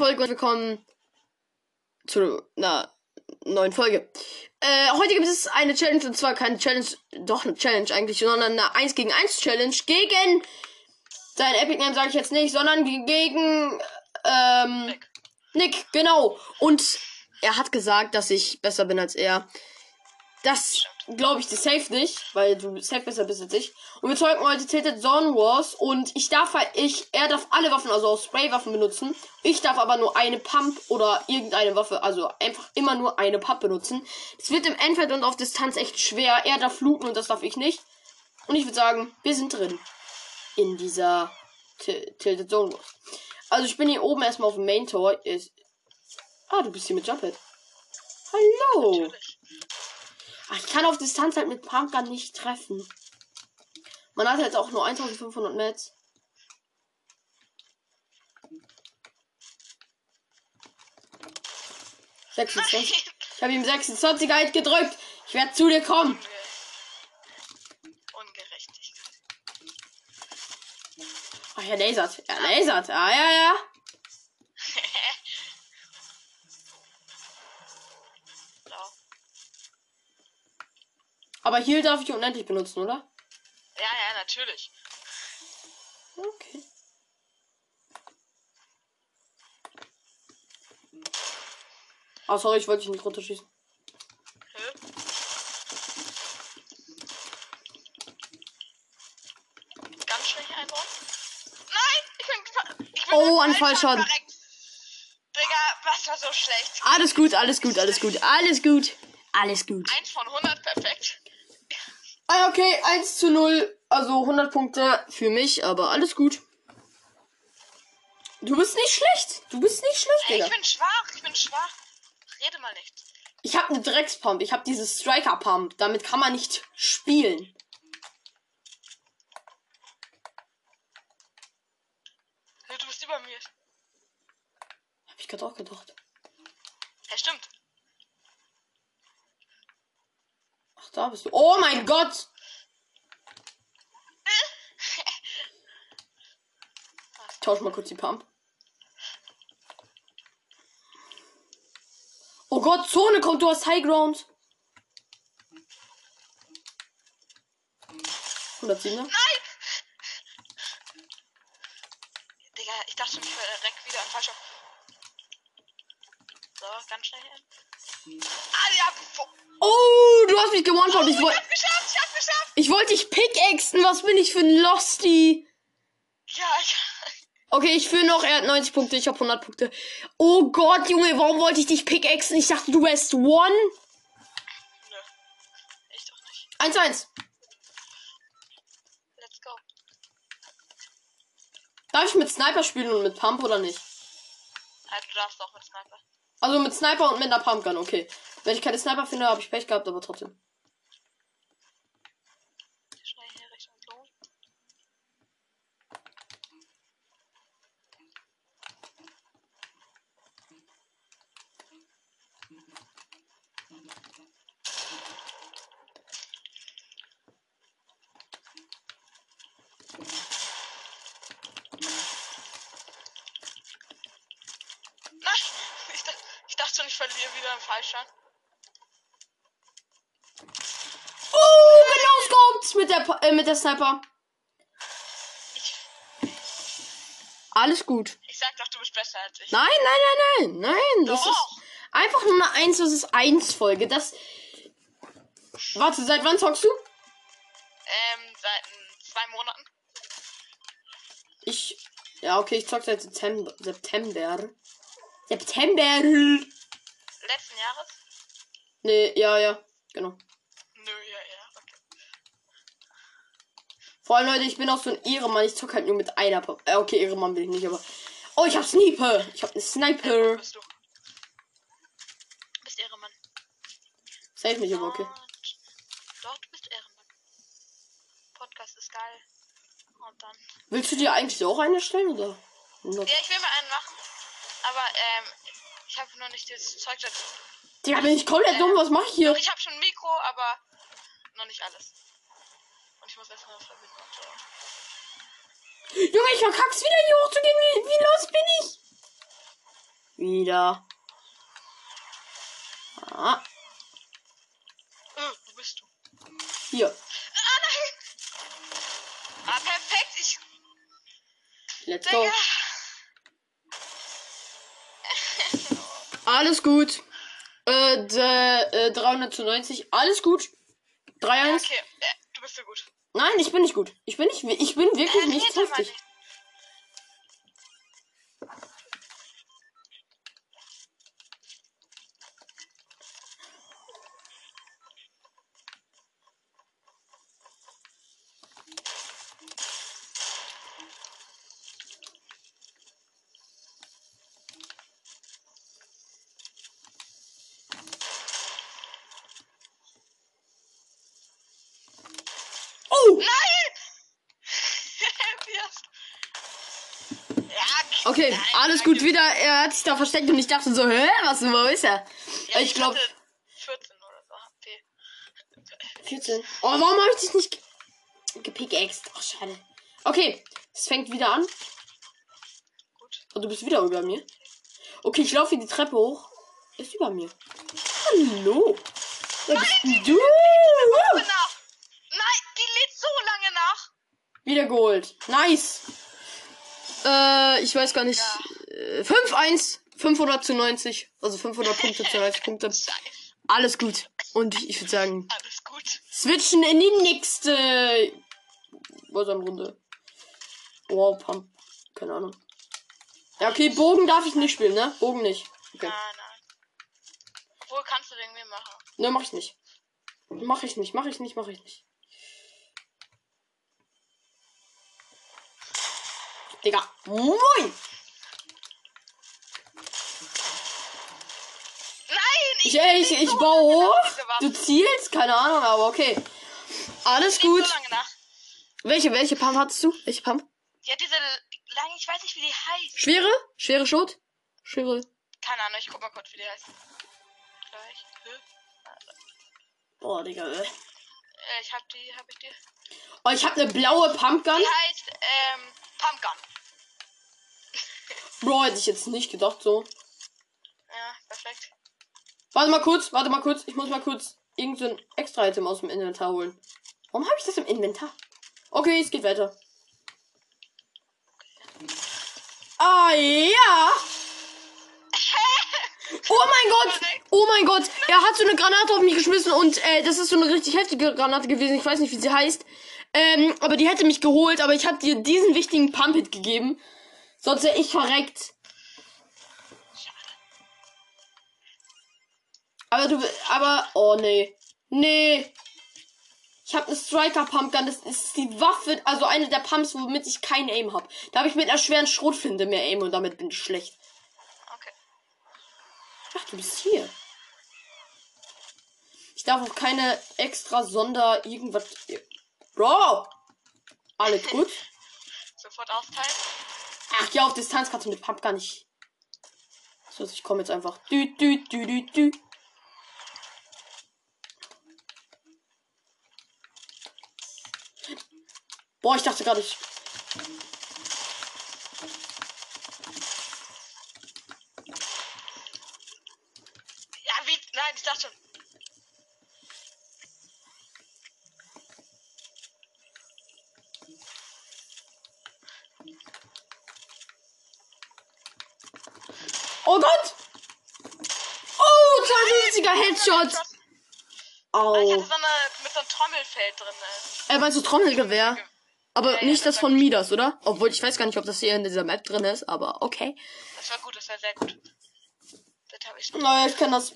Folge und willkommen zu einer neuen Folge. Äh, heute gibt es eine Challenge und zwar keine Challenge, doch eine Challenge eigentlich, sondern eine 1 gegen 1 Challenge gegen sein Epic Name sage ich jetzt nicht, sondern gegen ähm, Nick. Nick, genau. Und er hat gesagt, dass ich besser bin als er. Das glaube ich dir safe nicht, weil du safe besser bist als ich. Und wir zocken heute Tilted Zone Wars und ich darf halt, ich, er darf alle Waffen, also auch Spraywaffen benutzen. Ich darf aber nur eine Pump oder irgendeine Waffe, also einfach immer nur eine Pump benutzen. Das wird im Endfeld und auf Distanz echt schwer. Er darf fluten und das darf ich nicht. Und ich würde sagen, wir sind drin. In dieser Tilted Zone Wars. Also ich bin hier oben erstmal auf dem Main Tor. Ist ah, du bist hier mit Jumphead. Hallo. Natürlich. Ach, ich kann auf Distanz halt mit Pumpgun nicht treffen. Man hat jetzt auch nur 1500 Metz. Ich habe ihm 26 halt gedrückt. Ich werde zu dir kommen. Ungerechtigkeit. Ach, er lasert. Er lasert. Ah, ja, ja. Aber hier darf ich unendlich benutzen, oder? Ja, ja, natürlich. Okay. Ah, oh, sorry, ich wollte dich nicht runterschießen. Ganz schlecht einbauen. Nein! Ich bin, ich bin Oh, ein Fallschaden. Digga, was war so schlecht? Alles gut, alles gut, alles gut, alles gut. Alles gut. Eins von 100, perfekt. Ah, okay, 1 zu 0. Also 100 Punkte für mich, aber alles gut. Du bist nicht schlecht. Du bist nicht schlecht, hey, Ich bin schwach, ich bin schwach. Rede mal nicht. Ich habe eine Dreckspump. Ich habe diese Striker Pump. Damit kann man nicht spielen. Du bist über mir. Hab ich gerade auch gedacht. Ja, stimmt. Da bist du. Oh mein Gott! tausch mal kurz die Pump. Oh Gott, Zone kommt, du hast High Ground. 107. Nein! Digga, ich dachte schon, ich direkt wieder falscher. So, ganz schnell hin. Ah, Oh, du hast mich gewonnen. Oh, ich, wollte. Ich geschafft, ich hab's geschafft. Ich wollte dich pickaxen. Was bin ich für ein Losty? Ja, ich. Okay, ich fühle noch. Er hat 90 Punkte. Ich habe 100 Punkte. Oh Gott, Junge, warum wollte ich dich pickaxen? Ich dachte, du wärst one. Nö. Ich doch nicht. 1-1. Let's go. Darf ich mit Sniper spielen und mit Pump oder nicht? Ja, du darfst auch mit Sniper. Also mit Sniper und mit einer Pumpgun, okay. Wenn ich keine Sniper finde, habe ich Pech gehabt, aber trotzdem. Fallschirm. Oh, genau kommt's mit der äh, mit der Sniper. Alles gut. Ich sag doch, du bist besser als ich. Nein, nein, nein, nein, nein. Das doch. ist einfach nur eine 1 vs 1 Folge. Das. Warte, seit wann zockst du? Ähm, seit zwei Monaten. Ich. Ja, okay, ich zock seit September. September. September Jahres? Nee, ja, ja, genau. Nö, ja, ja, okay. Vor allem, Leute, ich bin auch so ein Ehrenmann. Ich zock halt nur mit einer Pop. Äh, okay, Ehrenmann will ich nicht, aber. Oh, ich hab Sniper. Ich hab einen Sniper. bist du? Bist Ehrenmann. Save mich aber, okay. Du bist Ehrenmann. Podcast ist geil. Und dann. Willst du dir eigentlich auch eine stellen, oder? Ja, ich will mir einen machen. Aber, ähm, ich habe noch nicht das Zeug dazu. Digga, bin ich komplett äh, dumm? Was mach ich hier? Ich habe schon ein Mikro, aber noch nicht alles. Und ich muss erstmal noch verbinden. Junge, ich verkack's wieder hier hochzugehen. Wie, wie los bin ich? Wieder. Ah, Äh, wo bist du? hier. Ah, nein! Ah, perfekt. Ich. Let's go. Digga. Alles gut. Äh, d- äh 300 zu 90. Alles gut. 3-1. Ja, okay. Äh, du bist so gut. Nein, ich bin nicht gut. Ich bin nicht, ich bin wirklich Äh, nicht heftig. nicht. Oh! Nein! Wie hast- ja, Okay, nein, alles gut. Wieder, er hat sich da versteckt und ich dachte so, hä, was, wo ist er? Ja, ich glaube, hatte 14 oder so HP. 14. Oh, warum habe ich dich nicht ge- gepickaxed? Ach, schade. Okay, es fängt wieder an. Gut. Und du bist wieder über mir. Okay, ich laufe die Treppe hoch. Er ist über mir. Hallo. Wer bist denn du? Nach. Nein, die lädt so lange nach. Wieder geholt. Nice. Äh, ich weiß gar nicht. Äh, 5-1. 500 zu 90. Also 500 Punkte zu 90 Punkte. Alles gut. Und ich würde sagen, Alles gut. switchen in die nächste Runde. Wow, Pump. Keine Ahnung. Ja, okay, Bogen darf ich nicht spielen, ne? Bogen nicht. Okay. Nein, nein. Wo kannst du den mir machen? Ne, mach ich nicht. Mach ich nicht, mach ich nicht, mach ich nicht. Digga. Moin! Nein! Ich, ey, ich, ich baue hoch. Du zielst? Keine Ahnung, aber okay. Alles gut. so. Welche, welche Pump hattest du? Welche Pump? Ja, diese lange, ich weiß nicht, wie die heißt. Schwere? Schwere Schrot? Schwere. Keine Ahnung, ich guck mal kurz, wie die heißt. Gleich. Hä? Boah, Digga. ey. Äh, ich hab die, hab ich die. Oh, ich habe eine blaue Pumpgun. Die heißt, ähm, Pumpgun. Bro, hätte ich jetzt nicht gedacht so. Ja, perfekt. Warte mal kurz, warte mal kurz. Ich muss mal kurz irgend so ein extra Item aus dem Inventar holen. Warum habe ich das im Inventar? Okay, es geht weiter. Ah ja. Oh mein Gott! Oh mein Gott! Er hat so eine Granate auf mich geschmissen und äh, das ist so eine richtig heftige Granate gewesen. Ich weiß nicht, wie sie heißt. Ähm, aber die hätte mich geholt, aber ich habe dir diesen wichtigen Pump-Hit gegeben. Sonst wäre ich verreckt. Aber du, aber, oh nee. Nee. Ich habe eine Striker Pumpgun. Das ist die Waffe, also eine der Pumps, womit ich kein Aim habe. Da habe ich mit einer schweren Schrotflinte mehr Aim und damit bin ich schlecht. Okay. Ach, du bist hier. Ich darf auch keine extra Sonder irgendwas. Bro! Alles gut? Sofort austeilen. Ach ja, auf Distanz kannst du mit Pump gar nicht. So, ich komme jetzt einfach. Dü, dü, dü, dü, dü. Boah, ich dachte gerade, ich. Ja, wie? Nein, ich dachte schon. Oh Gott! Oh, 52er Headshot! Ah, Ich Au. hatte so eine mit so einem Trommelfeld drin. Ne? Äh, meinst du Trommelgewehr? Aber Ja, ja, nicht das das war von Midas, oder? Obwohl ich weiß gar nicht, ob das hier in dieser Map drin ist, aber okay. Das war gut, das war sehr gut. Das habe ich. Naja, ich kann das.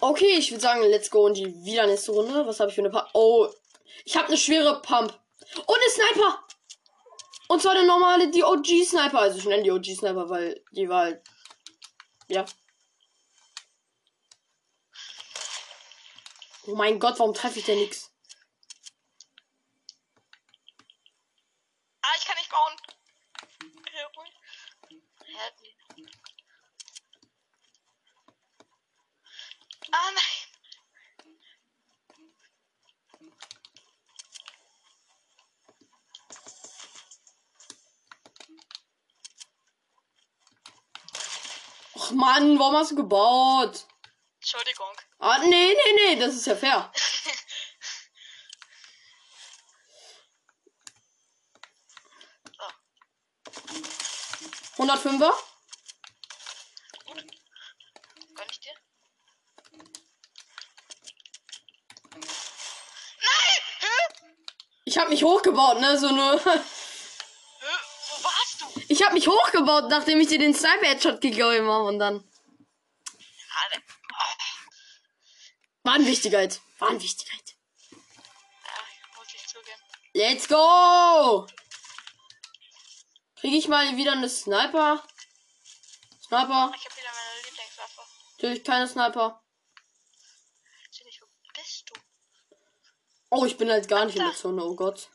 Okay, ich würde sagen, let's go in die wieder nächste Runde. Was habe ich für eine Pump? Oh, ich habe eine schwere Pump. Und eine Sniper! Und zwar eine normale, die OG-Sniper. Also ich nenne die OG-Sniper, weil die war halt. Ja. Oh mein Gott, warum treffe ich denn nix? Ah, ich kann nicht bauen. Ah, nein. Mann, warum hast du gebaut? Ah, nee, nee, nee, das ist ja fair. So, 105er? gönn ich dir? Nein! Hä? Ich hab mich hochgebaut, ne? So nur. Hä? Wo warst du? Ich hab mich hochgebaut, nachdem ich dir den Sniper-Headshot gegeben habe und dann. Alle. Oh, War ein Wichtigkeit. War ein Wichtigkeit. ja, muss ich zugeben. Let's go! Kriege ich mal wieder eine Sniper? Sniper? Ich hab wieder meine Lieblingswaffe. Natürlich keine Sniper. Natürlich, wo bist du? Oh, ich bin halt gar nicht in der Zone, oh Gott.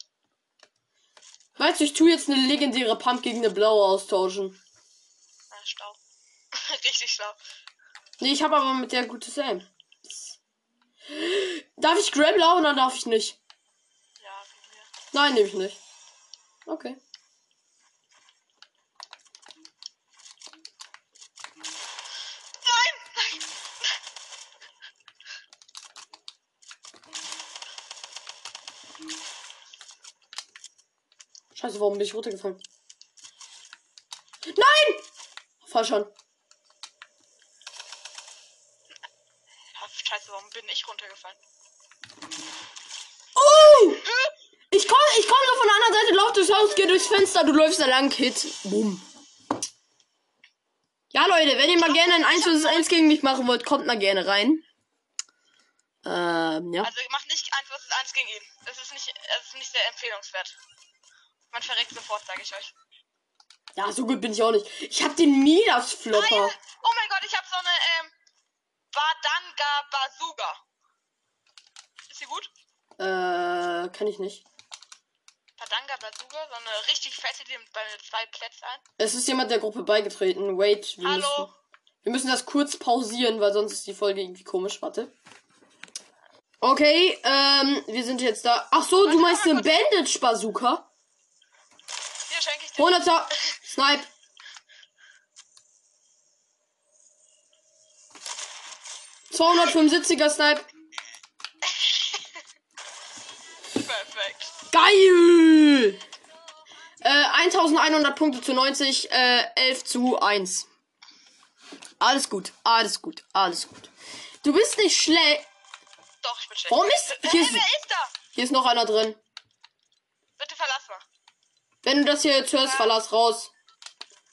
Weißt du, ich tue jetzt eine legendäre Pump gegen eine blaue austauschen. Na, Stau. Richtig schlau. Nee, ich habe aber mit der gutes Aim. Darf ich Grabler oder darf ich nicht? Ja. Nein, nehme ich nicht. Okay. Scheiße, warum bin ich runtergefallen? Nein! Fall schon. Ja, scheiße, warum bin ich runtergefallen? Oh! Ich komme ich komm so von der anderen Seite, lauf durchs Fenster, du läufst da lang, Hit. Boom. Ja, Leute, wenn ihr mal gerne ein 1 vs 1 gegen mich machen wollt, kommt mal gerne rein. Ähm, ja. Also mach nicht 1 vs 1 gegen ihn. Das ist nicht, das ist nicht sehr empfehlenswert. Man verreckt sofort, sage ich euch. Ja, so gut bin ich auch nicht. Ich hab den Midas. Flopper. Oh mein Gott, ich habe so eine ähm, Badanga Bazooka. Ist sie gut? Äh, kann ich nicht. Badanga Bazooka, so eine richtig fette, die bei zwei Plätze ein. Es ist jemand der Gruppe beigetreten. Wait, wir Hallo? müssen. Wir müssen das kurz pausieren, weil sonst ist die Folge irgendwie komisch. Warte. Okay, ähm, wir sind jetzt da. Ach so, du meinst eine Bandage Bazooka? Hier schenke ich dir. 100er Snipe. ...275er Snipe. Geil! Äh, 1100 Punkte zu 90, äh, 11 zu 1. Alles gut, alles gut, alles gut. Du bist nicht schlecht. Doch, ich bin schlecht. Warum ist- hier ist- wer ist da? Hier ist noch einer drin. Bitte verlass mal. Wenn du das hier jetzt hörst, verlass raus.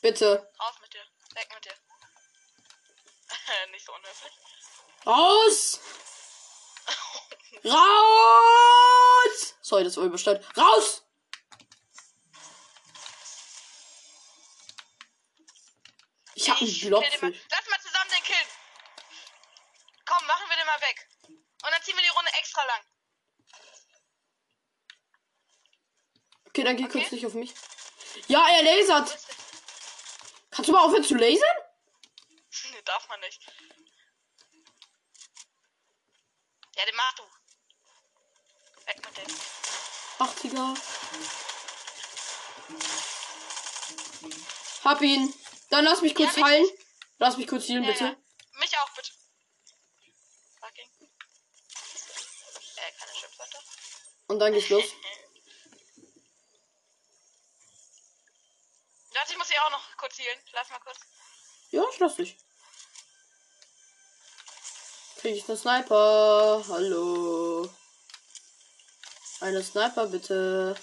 Bitte. Raus mit dir. Weg mit dir. Nicht so unhöflich. Raus! Raus! Sorry, das war übersteuert. Raus! Ich hab einen Ich kill mal. für. Lass mal zusammen den killen. Komm, machen wir den mal weg. Und dann ziehen wir die Runde extra lang. Okay, dann geh Okay. kurz nicht auf mich. Ja, er lasert. Kannst du mal aufhören zu lasern? Nee, darf man nicht. Ja, den mach du. Dem. 80er. Hab ihn. Dann lass mich kurz Ja, heilen. Lass mich kurz healen, Ja, bitte. ja. Mich auch, bitte. Fucking. Äh, keine Schimpfwörter. Und dann geht's los. Warte, ich muss hier auch noch kurz healen. Lass mal kurz. Ja, ich lass dich. Krieg ich einen Sniper? Hallo. Eine Sniper, bitte.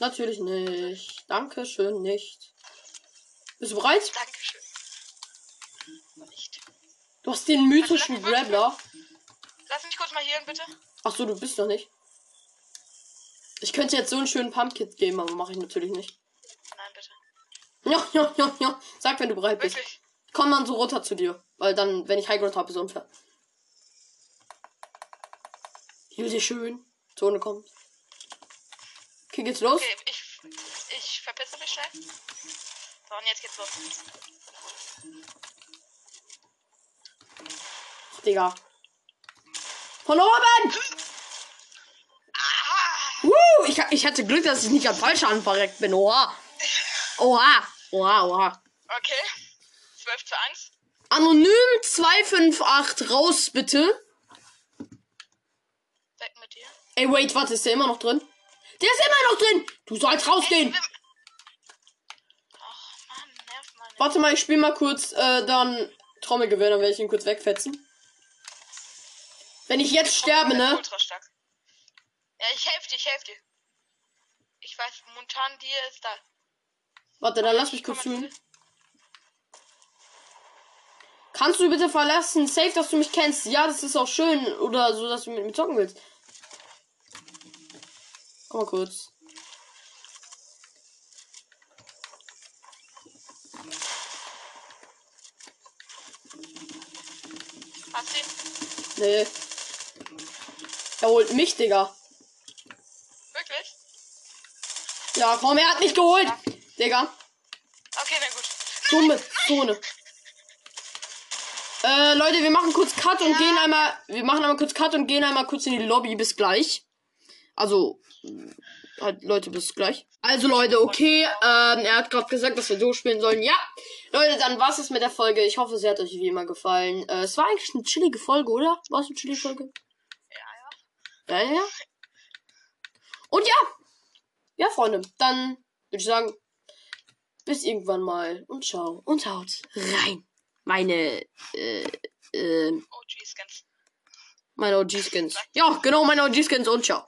Natürlich nicht. Dankeschön, nicht. Bist du bereit? Dankeschön. Nicht. Du hast den mythischen Warte, lass. Lass mich kurz mal healen, bitte. Ach so, du bist noch nicht. Ich könnte jetzt so einen schönen Pumpkit geben, aber mache ich natürlich nicht. Nein, bitte. Ja, ja, ja, ja. Sag, wenn du bereit bist. Wirklich. Komm dann so runter zu dir. Weil dann, wenn ich Highground habe, ist unfair. Hier sehr schön. Zone kommt. Okay, geht's los? Okay, ich, ich verpisse mich schnell. So, und jetzt geht's los. Digga. Von oben! Ah! Woo! Ich, ich hatte Glück, dass ich nicht am falschen verreckt bin. Oha. Oha. Oha, oha. Okay. 12 zu 1. Anonym 258 raus, bitte. Ey, wait, warte, ist der immer noch drin? Der ist immer noch drin! Du sollst rausgehen! Ey, Ach, Mann, nerv mal nicht. Warte mal, ich spiele mal kurz äh, dann Trommelgewehr, dann werde ich ihn kurz wegfetzen. Wenn ich jetzt sterbe, Oh, ne? Ultra stark. Ja, ich helfe dir, ich helfe dir. Ich weiß, momentan dir ist da. Warte, dann lass mich kurz fühlen. Kannst du bitte verlassen? Safe, dass du mich kennst. Ja, das ist auch schön. Oder so, dass du mit mir zocken willst. Komm mal kurz. Hast du ihn? Nee. Er holt mich, Digga. Wirklich? Ja, komm, er hat mich geholt. Digga. Okay, na gut. Dumme Zone. Äh, Leute, wir machen kurz Cut und Ja. gehen einmal. Wir machen einmal kurz Cut und gehen einmal kurz in die Lobby. Bis gleich. Also, halt, Leute, bis gleich. Also, Leute, okay. Ähm, er hat gerade gesagt, dass wir durchspielen sollen. Ja. Leute, dann war's es mit der Folge. Ich hoffe, sie hat euch wie immer gefallen. Äh, es war eigentlich eine chillige Folge, oder? War es eine chillige Folge? Ja, ja. Ja, ja. Und ja. Ja, Freunde. Dann würde ich sagen, bis irgendwann mal und ciao und haut rein. Meine, äh, äh, OG-Skins. meine OG-Skins. Ja, genau, meine OG-Skins und ciao.